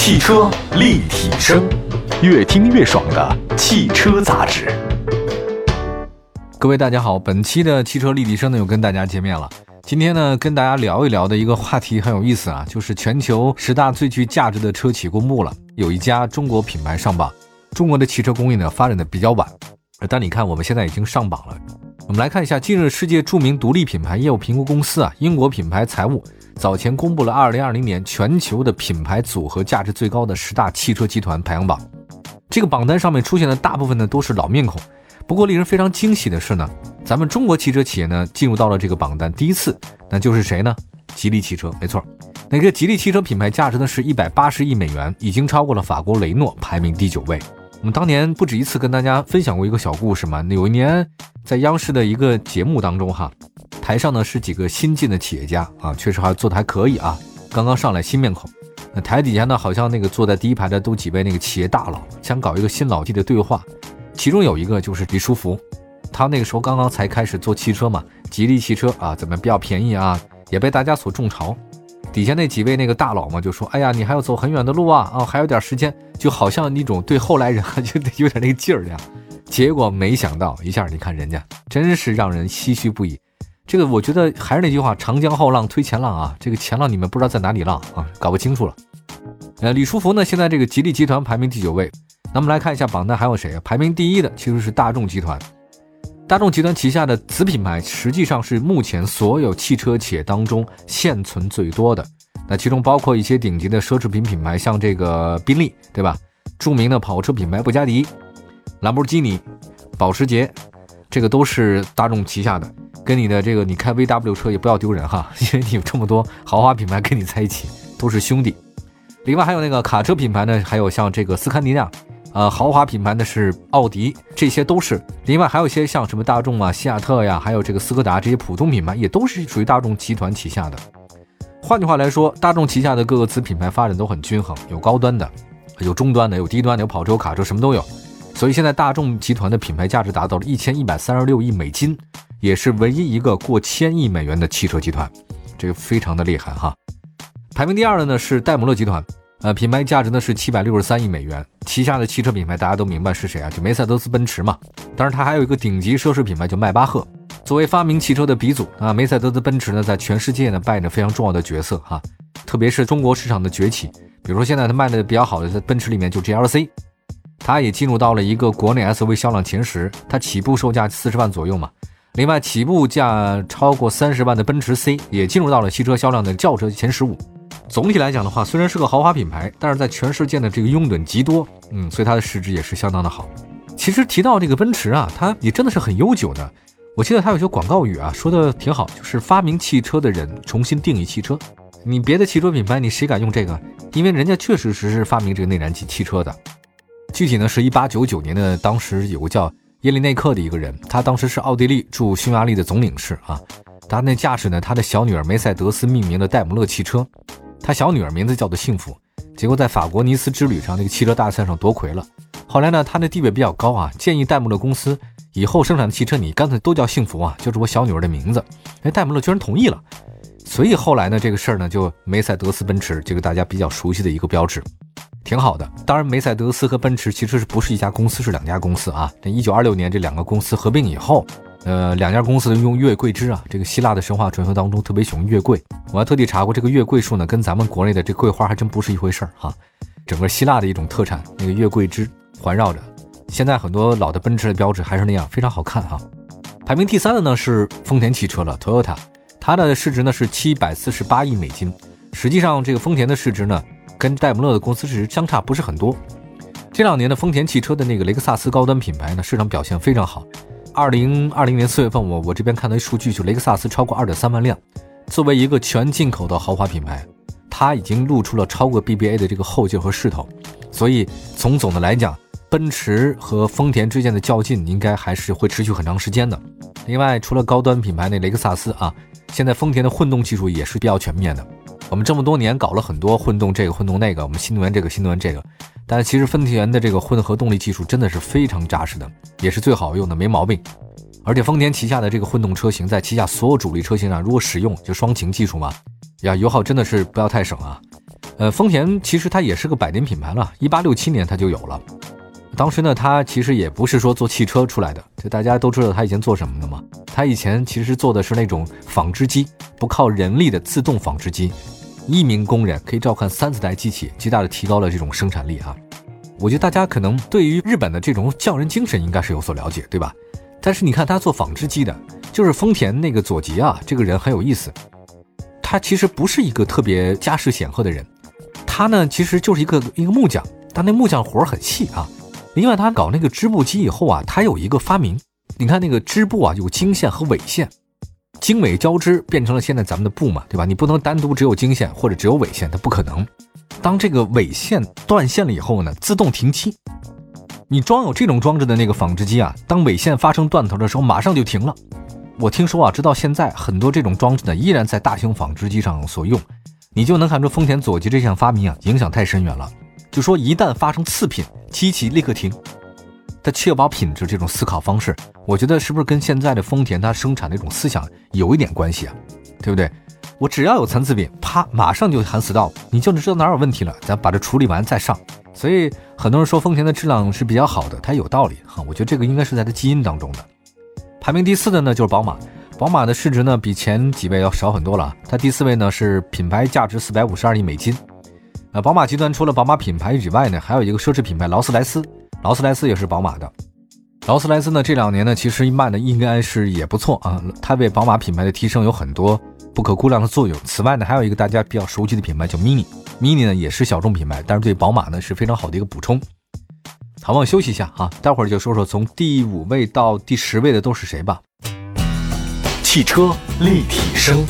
汽车立体声，越听越爽的汽车杂志。各位大家好，本期的汽车立体声呢又跟大家见面了。今天呢跟大家聊一聊的一个话题很有意思啊，就是全球十大最具价值的车企公布了，有一家中国品牌上榜。中国的汽车工业呢发展的比较晚，但你看我们现在已经上榜了。我们来看一下，近日世界著名独立品牌业务评估公司啊，英国品牌财务早前公布了2020年全球的品牌组合价值最高的十大汽车集团排行榜。这个榜单上面出现的大部分呢都是老面孔，不过令人非常惊喜的是呢，咱们中国汽车企业呢进入到了这个榜单第一次，那就是谁呢？吉利汽车，没错，那个吉利汽车品牌价值呢是一百八十亿美元，已经超过了法国雷诺，排名第九位。我们当年不止一次跟大家分享过一个小故事嘛。有一年在央视的一个节目当中，哈，台上呢是几个新进的企业家啊，确实还做的还可以啊，刚刚上来新面孔。那台底下呢，好像那个坐在第一排的都几位那个企业大佬，想搞一个新老弟的对话。其中有一个就是李书福，他那个时候刚刚才开始做汽车嘛，吉利汽车啊，怎么比较便宜啊，也被大家所种嘲。底下那几位那个大佬嘛，就说：“哎呀，你还要走很远的路啊，啊，还有点时间，就好像那种对后来人啊 就有点那个劲儿的。”结果没想到一下，你看人家真是让人唏嘘不已。这个我觉得还是那句话：“长江后浪推前浪啊，这个前浪你们不知道在哪里浪啊，搞不清楚了。”呃，李书福呢，现在这个吉利集团排名第九位。那我们来看一下榜单还有谁啊？排名第一的其实是大众集团。大众集团旗下的子品牌实际上是目前所有汽车企业当中现存最多的。那其中包括一些顶级的奢侈品品牌，像这个宾利，对吧？著名的跑车品牌布加迪、兰博基尼、保时捷，这个都是大众旗下的。跟你的这个你开 VW 车也不要丢人哈，因为你有这么多豪华品牌跟你在一起，都是兄弟。另外还有那个卡车品牌呢，还有像这个斯堪尼亚。呃，豪华品牌呢是奥迪，这些都是。另外还有一些像什么大众啊、西亚特呀，还有这个斯柯达这些普通品牌，也都是属于大众集团旗下的。换句话来说，大众旗下的各个子品牌发展都很均衡，有高端的，有中端的，有低端的，有跑车、有卡车，什么都有。所以现在大众集团的品牌价值达到了一千一百三十六亿美金，也是唯一一个过千亿美元的汽车集团，这个非常的厉害哈。排名第二的呢是戴姆勒集团。呃，品牌价值呢是七百六十三亿美元，旗下的汽车品牌大家都明白是谁啊？就梅赛德斯奔驰嘛。当然，它还有一个顶级奢侈品牌叫迈巴赫。作为发明汽车的鼻祖啊，梅赛德斯奔驰呢在全世界呢扮演着非常重要的角色哈。特别是中国市场的崛起，比如说现在它卖的比较好的在奔驰里面就 GLC，它也进入到了一个国内 SUV 销量前十，它起步售价四十万左右嘛。另外，起步价超过三十万的奔驰 C 也进入到了汽车销量的轿车前十五。总体来讲的话，虽然是个豪华品牌，但是在全世界的这个拥趸极多，嗯，所以它的市值也是相当的好。其实提到这个奔驰啊，它也真的是很悠久的。我记得它有些广告语啊，说的挺好，就是发明汽车的人重新定义汽车。你别的汽车品牌，你谁敢用这个？因为人家确实是发明这个内燃机汽车的。具体呢是一八九九年的，当时有个叫耶利内克的一个人，他当时是奥地利驻匈牙利的总领事啊。他那驾驶呢，他的小女儿梅赛德斯命名的戴姆勒汽车。他小女儿名字叫做幸福，结果在法国尼斯之旅上那个汽车大赛上夺魁了。后来呢，他的地位比较高啊，建议戴姆勒公司以后生产的汽车你干脆都叫幸福啊，就是我小女儿的名字。哎，戴姆勒居然同意了，所以后来呢，这个事儿呢就梅赛德斯奔驰，这个大家比较熟悉的一个标志，挺好的。当然，梅赛德斯和奔驰其实是不是一家公司，是两家公司啊。这一九二六年这两个公司合并以后。呃，两家公司用月桂枝啊，这个希腊的神话传说当中特别喜欢月桂。我还特地查过，这个月桂树呢，跟咱们国内的这桂花还真不是一回事儿哈。整个希腊的一种特产，那个月桂枝环绕着。现在很多老的奔驰的标志还是那样，非常好看哈。排名第三的呢是丰田汽车了，Toyota，它的市值呢是七百四十八亿美金。实际上，这个丰田的市值呢，跟戴姆勒的公司市值相差不是很多。这两年的丰田汽车的那个雷克萨斯高端品牌呢，市场表现非常好。二零二零年四月份，我我这边看到一数据，就雷克萨斯超过二点三万辆。作为一个全进口的豪华品牌，它已经露出了超过 BBA 的这个后劲和势头。所以从总的来讲，奔驰和丰田之间的较劲应该还是会持续很长时间的。另外，除了高端品牌那雷克萨斯啊，现在丰田的混动技术也是比较全面的。我们这么多年搞了很多混动这个混动那个，我们新能源这个新能源这个。但其实丰田的这个混合动力技术真的是非常扎实的，也是最好用的，没毛病。而且丰田旗下的这个混动车型，在旗下所有主力车型上，如果使用就双擎技术嘛，呀，油耗真的是不要太省啊。呃，丰田其实它也是个百年品牌了，一八六七年它就有了。当时呢，它其实也不是说做汽车出来的，就大家都知道它以前做什么的嘛。它以前其实做的是那种纺织机，不靠人力的自动纺织机，一名工人可以照看三四台机器，极大的提高了这种生产力啊。我觉得大家可能对于日本的这种匠人精神应该是有所了解，对吧？但是你看他做纺织机的，就是丰田那个佐吉啊，这个人很有意思。他其实不是一个特别家世显赫的人，他呢其实就是一个一个木匠，但那木匠活很细啊。另外他搞那个织布机以后啊，他有一个发明，你看那个织布啊有经线和纬线，经纬交织变成了现在咱们的布嘛，对吧？你不能单独只有经线或者只有纬线，它不可能。当这个纬线断线了以后呢，自动停机。你装有这种装置的那个纺织机啊，当纬线发生断头的时候，马上就停了。我听说啊，直到现在很多这种装置呢，依然在大型纺织机上所用。你就能看出丰田佐吉这项发明啊，影响太深远了。就说一旦发生次品，机器立刻停。它确保品质这种思考方式，我觉得是不是跟现在的丰田它生产的一种思想有一点关系啊？对不对？我只要有残次品，啪，马上就喊 stop，你就能知道哪有问题了，咱把这处理完再上。所以很多人说丰田的质量是比较好的，它有道理哈。我觉得这个应该是在它基因当中的。排名第四的呢就是宝马，宝马的市值呢比前几位要少很多了，它第四位呢是品牌价值四百五十二亿美金。呃，宝马集团除了宝马品牌以外呢，还有一个奢侈品牌劳斯莱斯，劳斯莱斯也是宝马的。劳斯莱斯呢这两年呢其实卖的应该是也不错啊，它为宝马品牌的提升有很多。不可估量的作用。此外呢，还有一个大家比较熟悉的品牌叫 Mini，Mini 呢也是小众品牌，但是对宝马呢是非常好的一个补充。好，我休息一下啊，待会儿就说说从第五位到第十位的都是谁吧。汽车立体声，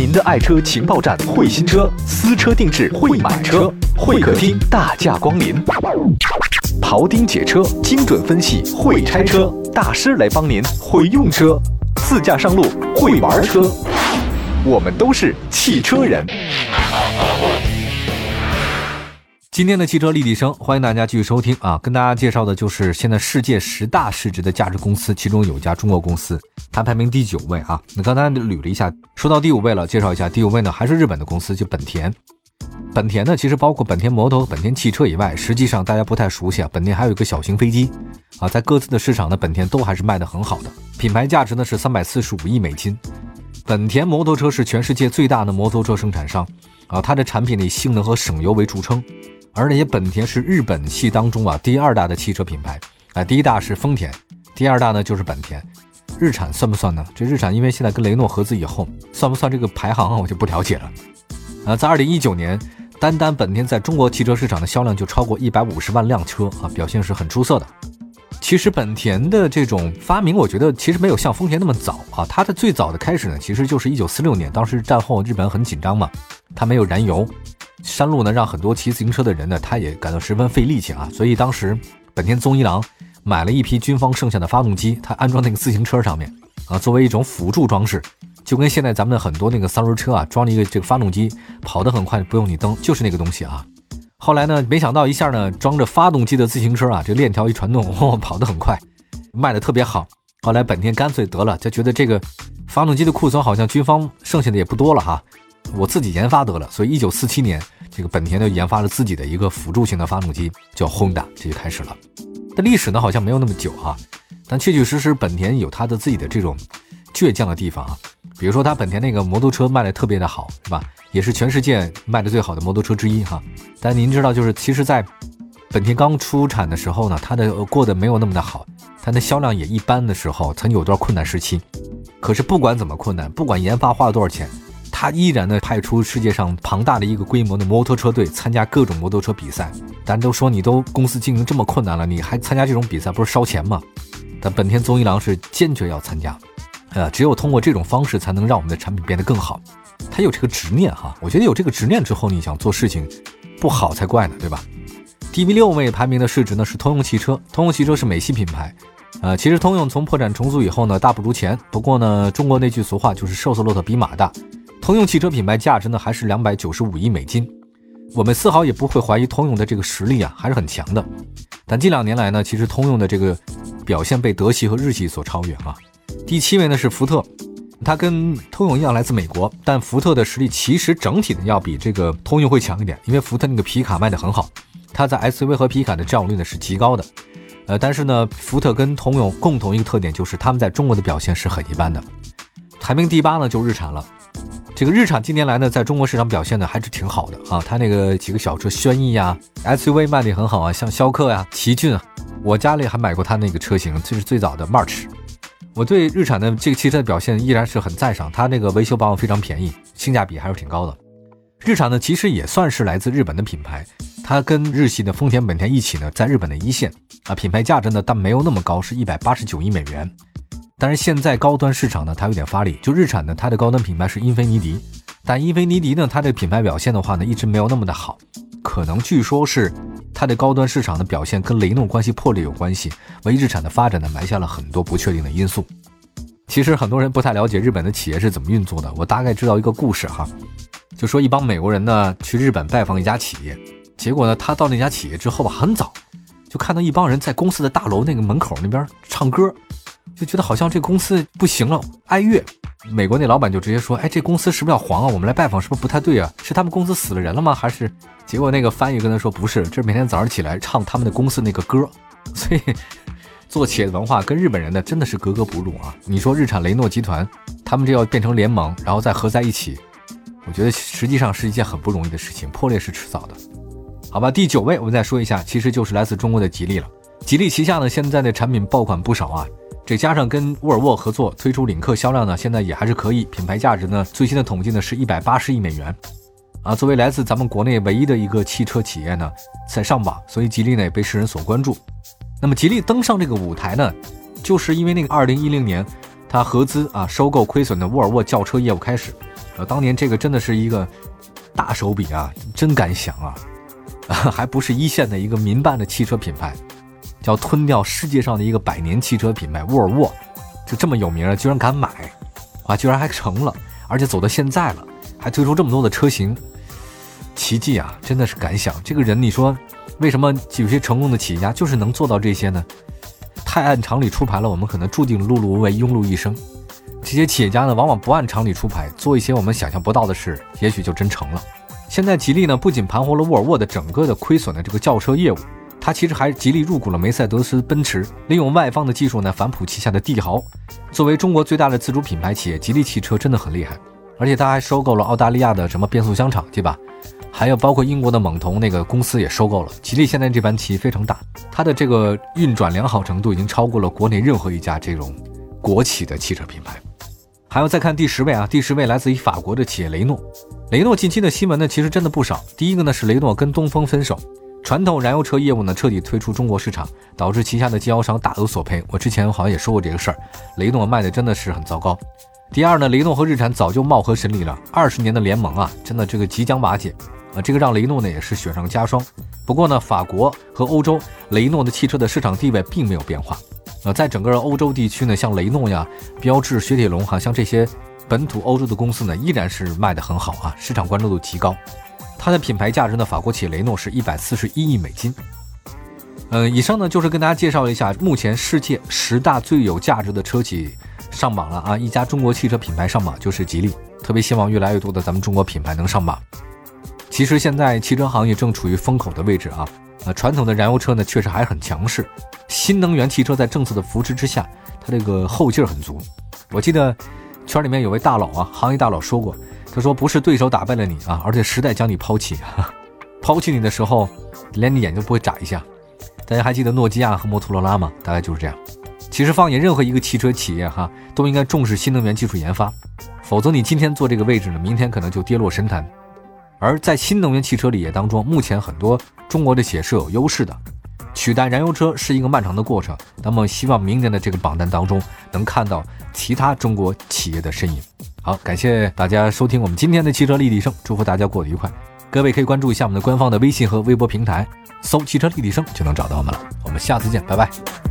您的爱车情报站，会新车，私车定制，会买车，会客厅大驾光临，庖丁解车，精准分析，会拆车大师来帮您，会用车。自驾上路会玩车，我们都是汽车人。今天的汽车立体声，欢迎大家继续收听啊！跟大家介绍的就是现在世界十大市值的价值公司，其中有一家中国公司，它排名第九位啊。那刚才捋了一下，说到第五位了，介绍一下第五位呢，还是日本的公司，就本田。本田呢，其实包括本田摩托、本田汽车以外，实际上大家不太熟悉啊。本田还有一个小型飞机，啊，在各自的市场呢，本田都还是卖的很好的。品牌价值呢是三百四十五亿美金。本田摩托车是全世界最大的摩托车生产商，啊，它的产品以性能和省油为著称。而且本田是日本系当中啊第二大的汽车品牌，啊，第一大是丰田，第二大呢就是本田。日产算不算呢？这日产因为现在跟雷诺合资以后，算不算这个排行我就不了解了。啊，在二零一九年。单单本田在中国汽车市场的销量就超过一百五十万辆车啊，表现是很出色的。其实本田的这种发明，我觉得其实没有像丰田那么早啊。它的最早的开始呢，其实就是一九四六年，当时战后日本很紧张嘛，它没有燃油，山路呢让很多骑自行车的人呢，他也感到十分费力气啊。所以当时本田宗一郎买了一批军方剩下的发动机，他安装那个自行车上面啊，作为一种辅助装饰。就跟现在咱们的很多那个三轮车啊，装了一个这个发动机，跑得很快，不用你蹬，就是那个东西啊。后来呢，没想到一下呢，装着发动机的自行车啊，这链条一传动，哦，跑得很快，卖得特别好。后来本田干脆得了，就觉得这个发动机的库存好像军方剩下的也不多了哈，我自己研发得了。所以一九四七年，这个本田就研发了自己的一个辅助型的发动机，叫 Honda，这就开始了。但历史呢好像没有那么久哈，但确确实实本田有它的自己的这种倔强的地方啊。比如说，它本田那个摩托车卖的特别的好，是吧？也是全世界卖的最好的摩托车之一哈。但您知道，就是其实，在本田刚出产的时候呢，它的过得没有那么的好，它的销量也一般的时候，曾有段困难时期。可是不管怎么困难，不管研发花了多少钱，他依然呢派出世界上庞大的一个规模的摩托车队参加各种摩托车比赛。咱都说你都公司经营这么困难了，你还参加这种比赛，不是烧钱吗？但本田宗一郎是坚决要参加。呃，只有通过这种方式，才能让我们的产品变得更好。他有这个执念哈，我觉得有这个执念之后，你想做事情不好才怪呢，对吧？第六位排名的市值呢是通用汽车，通用汽车是美系品牌。呃，其实通用从破产重组以后呢，大不如前。不过呢，中国那句俗话就是瘦死骆驼比马大。通用汽车品牌价值呢还是两百九十五亿美金。我们丝毫也不会怀疑通用的这个实力啊，还是很强的。但近两年来呢，其实通用的这个表现被德系和日系所超越啊。第七位呢是福特，它跟通用一样来自美国，但福特的实力其实整体呢要比这个通用会强一点，因为福特那个皮卡卖的很好，它在 SUV 和皮卡的占有率呢是极高的。呃，但是呢，福特跟通用共同一个特点就是他们在中国的表现是很一般的。排名第八呢就日产了。这个日产近年来呢，在中国市场表现的还是挺好的啊。它那个几个小车，轩逸呀，SUV 卖的也很好啊，像逍客呀、奇骏啊，我家里还买过它那个车型，就是最早的 March。我对日产的这个汽车的表现依然是很赞赏，它那个维修保养非常便宜，性价比还是挺高的。日产呢，其实也算是来自日本的品牌，它跟日系的丰田、本田一起呢，在日本的一线啊，品牌价值呢，但没有那么高，是一百八十九亿美元。但是现在高端市场呢，它有点发力。就日产呢，它的高端品牌是英菲尼迪，但英菲尼迪呢，它的品牌表现的话呢，一直没有那么的好。可能据说是它的高端市场的表现跟雷诺关系破裂有关系，为日产的发展呢埋下了很多不确定的因素。其实很多人不太了解日本的企业是怎么运作的，我大概知道一个故事哈，就说一帮美国人呢去日本拜访一家企业，结果呢他到那家企业之后吧，很早就看到一帮人在公司的大楼那个门口那边唱歌。就觉得好像这公司不行了，哀乐。美国那老板就直接说：“哎，这公司是不是要黄啊？我们来拜访是不是不太对啊？是他们公司死了人了吗？还是……”结果那个翻译跟他说：“不是，这是每天早上起来唱他们的公司那个歌。”所以做企业的文化跟日本人呢真的是格格不入啊！你说日产雷诺集团，他们这要变成联盟，然后再合在一起，我觉得实际上是一件很不容易的事情，破裂是迟早的。好吧，第九位我们再说一下，其实就是来自中国的吉利了。吉利旗下呢现在的产品爆款不少啊。这加上跟沃尔沃合作推出领克，销量呢现在也还是可以，品牌价值呢最新的统计呢是一百八十亿美元，啊，作为来自咱们国内唯一的一个汽车企业呢在上榜，所以吉利呢也被世人所关注。那么吉利登上这个舞台呢，就是因为那个二零一零年，他合资啊收购亏损的沃尔沃轿车业务开始，呃，当年这个真的是一个大手笔啊，真敢想啊啊，还不是一线的一个民办的汽车品牌。叫吞掉世界上的一个百年汽车品牌沃尔沃，就这么有名了，居然敢买，啊，居然还成了，而且走到现在了，还推出这么多的车型，奇迹啊！真的是敢想，这个人你说，为什么有些成功的企业家就是能做到这些呢？太按常理出牌了，我们可能注定碌碌无为，庸碌一生。这些企业家呢，往往不按常理出牌，做一些我们想象不到的事，也许就真成了。现在吉利呢，不仅盘活了沃尔沃的整个的亏损的这个轿车业务。他其实还极力入股了梅赛德斯奔驰，利用外方的技术呢反哺旗下的帝豪。作为中国最大的自主品牌企业，吉利汽车真的很厉害。而且他还收购了澳大利亚的什么变速箱厂，对吧？还有包括英国的猛童那个公司也收购了。吉利现在这盘棋非常大，它的这个运转良好程度已经超过了国内任何一家这种国企的汽车品牌。还要再看第十位啊，第十位来自于法国的企业雷诺。雷诺近期的新闻呢，其实真的不少。第一个呢是雷诺跟东风分手。传统燃油车业务呢，彻底退出中国市场，导致旗下的经销商大有所赔。我之前好像也说过这个事儿，雷诺卖的真的是很糟糕。第二呢，雷诺和日产早就貌合神离了，二十年的联盟啊，真的这个即将瓦解啊，这个让雷诺呢也是雪上加霜。不过呢，法国和欧洲雷诺的汽车的市场地位并没有变化啊，在整个欧洲地区呢，像雷诺呀、标致、雪铁龙哈，像这些本土欧洲的公司呢，依然是卖的很好啊，市场关注度极高。它的品牌价值呢？法国企雷诺是一百四十一亿美金。嗯，以上呢就是跟大家介绍一下目前世界十大最有价值的车企上榜了啊！一家中国汽车品牌上榜就是吉利，特别希望越来越多的咱们中国品牌能上榜。其实现在汽车行业正处于风口的位置啊，呃，传统的燃油车呢确实还很强势，新能源汽车在政策的扶持之下，它这个后劲儿很足。我记得圈里面有位大佬啊，行业大佬说过。他说：“不是对手打败了你啊，而且时代将你抛弃。抛弃你的时候，连你眼睛都不会眨一下。大家还记得诺基亚和摩托罗拉吗？大概就是这样。其实放眼任何一个汽车企业，哈，都应该重视新能源技术研发，否则你今天坐这个位置呢，明天可能就跌落神坛。而在新能源汽车理业当中，目前很多中国的企业是有优势的。取代燃油车是一个漫长的过程。那么，希望明年的这个榜单当中，能看到其他中国企业的身影。”好，感谢大家收听我们今天的汽车立体声，祝福大家过得愉快。各位可以关注一下我们的官方的微信和微博平台，搜“汽车立体声”就能找到我们了。我们下次见，拜拜。